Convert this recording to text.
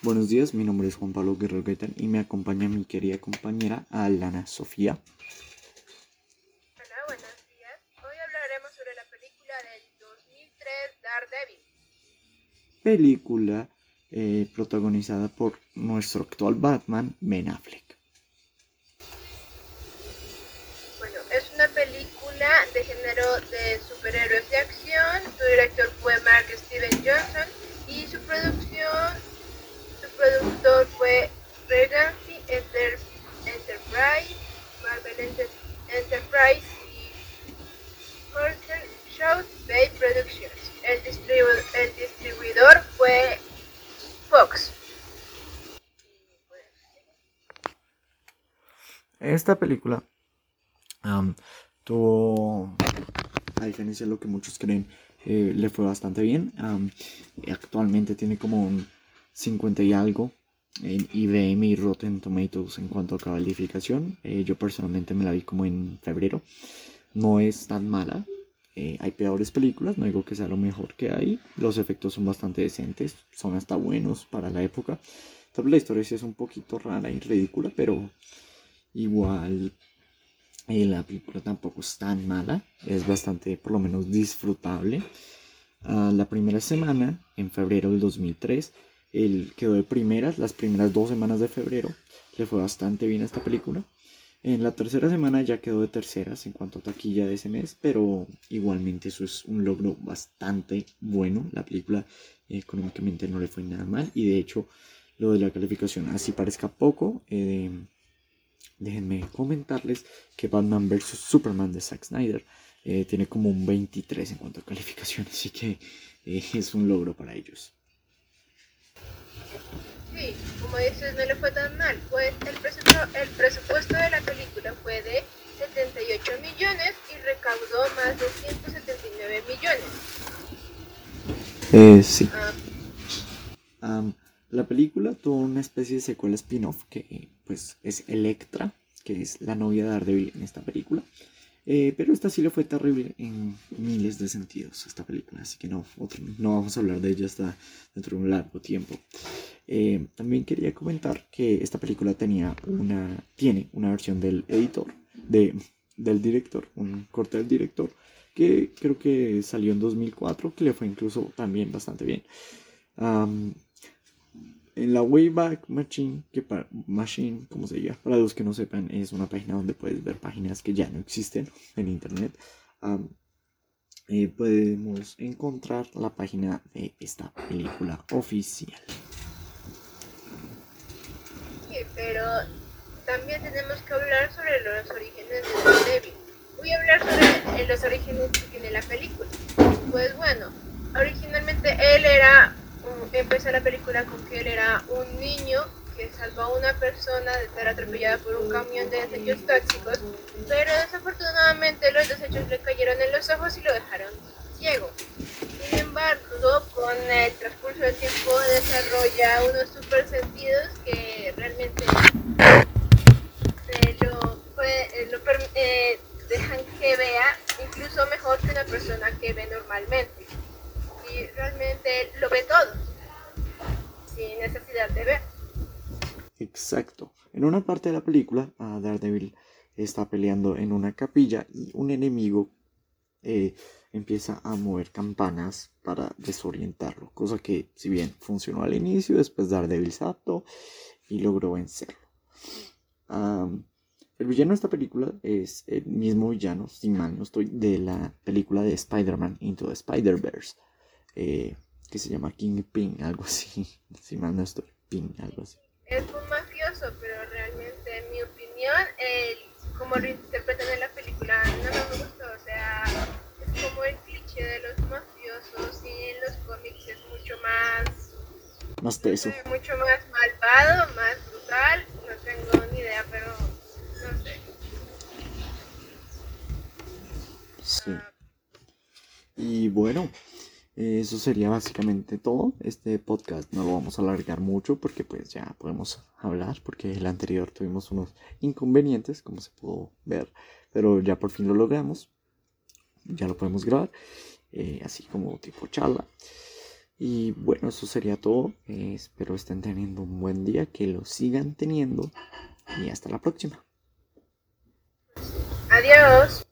Buenos días, mi nombre es Juan Pablo Guerrero Gaitán y me acompaña mi querida compañera Alana Sofía. Hola, buenos días. Hoy hablaremos sobre la película del 2003 Daredevil. Película eh, protagonizada por nuestro actual Batman, Ben Affleck. Bueno, es una película de género de superhéroes de acción. Su director fue Mark Steven Johnson y su producción Esta película tuvo, a diferencia de lo que muchos creen, eh, le fue bastante bien. actualmente tiene como un 50 y algo en IBM y Rotten Tomatoes en cuanto a calificación. Eh, yo personalmente me la vi como en febrero. No es tan mala. Eh, hay peores películas, no digo que sea lo mejor que hay. Los efectos son bastante decentes, son hasta buenos para la época. La historia sí es un poquito rara y ridícula, pero igual eh, la película tampoco es tan mala. Es bastante, por lo menos, disfrutable. Ah, la primera semana, en febrero del 2003, él quedó de primeras las primeras dos semanas de febrero. Le fue bastante bien a esta película. En la tercera semana ya quedó de terceras en cuanto a taquilla de ese mes, pero igualmente eso es un logro bastante bueno. La película económicamente no le fue nada mal y de hecho lo de la calificación, así parezca poco, eh, déjenme comentarles que Batman vs. Superman de Zack Snyder eh, tiene como un 23 en cuanto a calificación, así que eh, es un logro para ellos. Sí, como dices, no le fue tan mal. Pues el, presupuesto, el presupuesto de la película fue de 78 millones y recaudó más de 179 millones. Eh, sí. Ah. La película tuvo una especie de secuela spin-off que pues es Electra, que es la novia de Daredevil en esta película. Eh, pero esta sí le fue terrible en miles de sentidos, esta película, así que no, no vamos a hablar de ella hasta dentro de un largo tiempo. Eh, también quería comentar que esta película tenía una, tiene una versión del editor, de, del director, un corte del director, que creo que salió en 2004, que le fue incluso también bastante bien en la Wayback Machine, que para Machine, como se diga, para los que no sepan, es una página donde puedes ver páginas que ya no existen en internet. Eh, podemos encontrar la página de esta película oficial. Sí, pero también tenemos que hablar sobre los orígenes de David. Voy a hablar sobre los orígenes que tiene la película. Pues bueno, originalmente él era empezó la película con que él era un niño que salvó a una persona de ser atropellada por un camión de desechos tóxicos, pero desafortunadamente los desechos le cayeron en los ojos y lo dejaron ciego. Sin embargo, con el transcurso del tiempo desarrolla unos super sentidos que realmente lo, eh, dejan que vea incluso mejor que una persona que ve normalmente. Y realmente lo ve todo necesidad de ver. Exacto. En una parte de la película, Daredevil está peleando en una capilla y un enemigo eh, empieza a mover campanas para desorientarlo, cosa que si bien funcionó al inicio, después Daredevil se adaptó y logró vencerlo. el villano de esta película es el mismo villano, sin mal no estoy, de la película de Spider-Man Into the Spider-Verse. Eh, que se llama Kingpin, algo así. Si mal no estoy, Pin, algo así. Es un mafioso, pero realmente, en mi opinión, el, como lo interpretan en la película, no me gustó. O sea, es como el cliché de los mafiosos y en los cómics es mucho más. Más peso. mucho más malvado, más brutal. No tengo ni idea, pero no sé. Sí. Y bueno, eso sería básicamente todo. Este podcast no lo vamos a alargar mucho porque pues ya podemos hablar porque el anterior tuvimos unos inconvenientes como se pudo ver. Pero ya por fin lo logramos. Ya lo podemos grabar. Eh, así como tipo charla. Y bueno, eso sería todo. Eh, espero estén teniendo un buen día, que lo sigan teniendo y hasta la próxima. Adiós.